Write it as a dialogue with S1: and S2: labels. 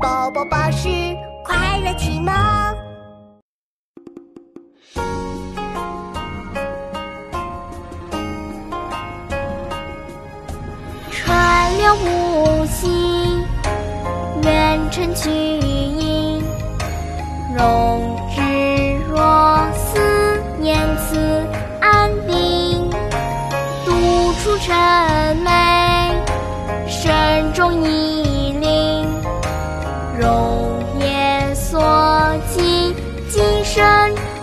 S1: 宝宝宝是快乐启蒙，
S2: 川流不息，远程巨音，容之若思念此安定，独处沉美，声中影。容颜所尽，今生。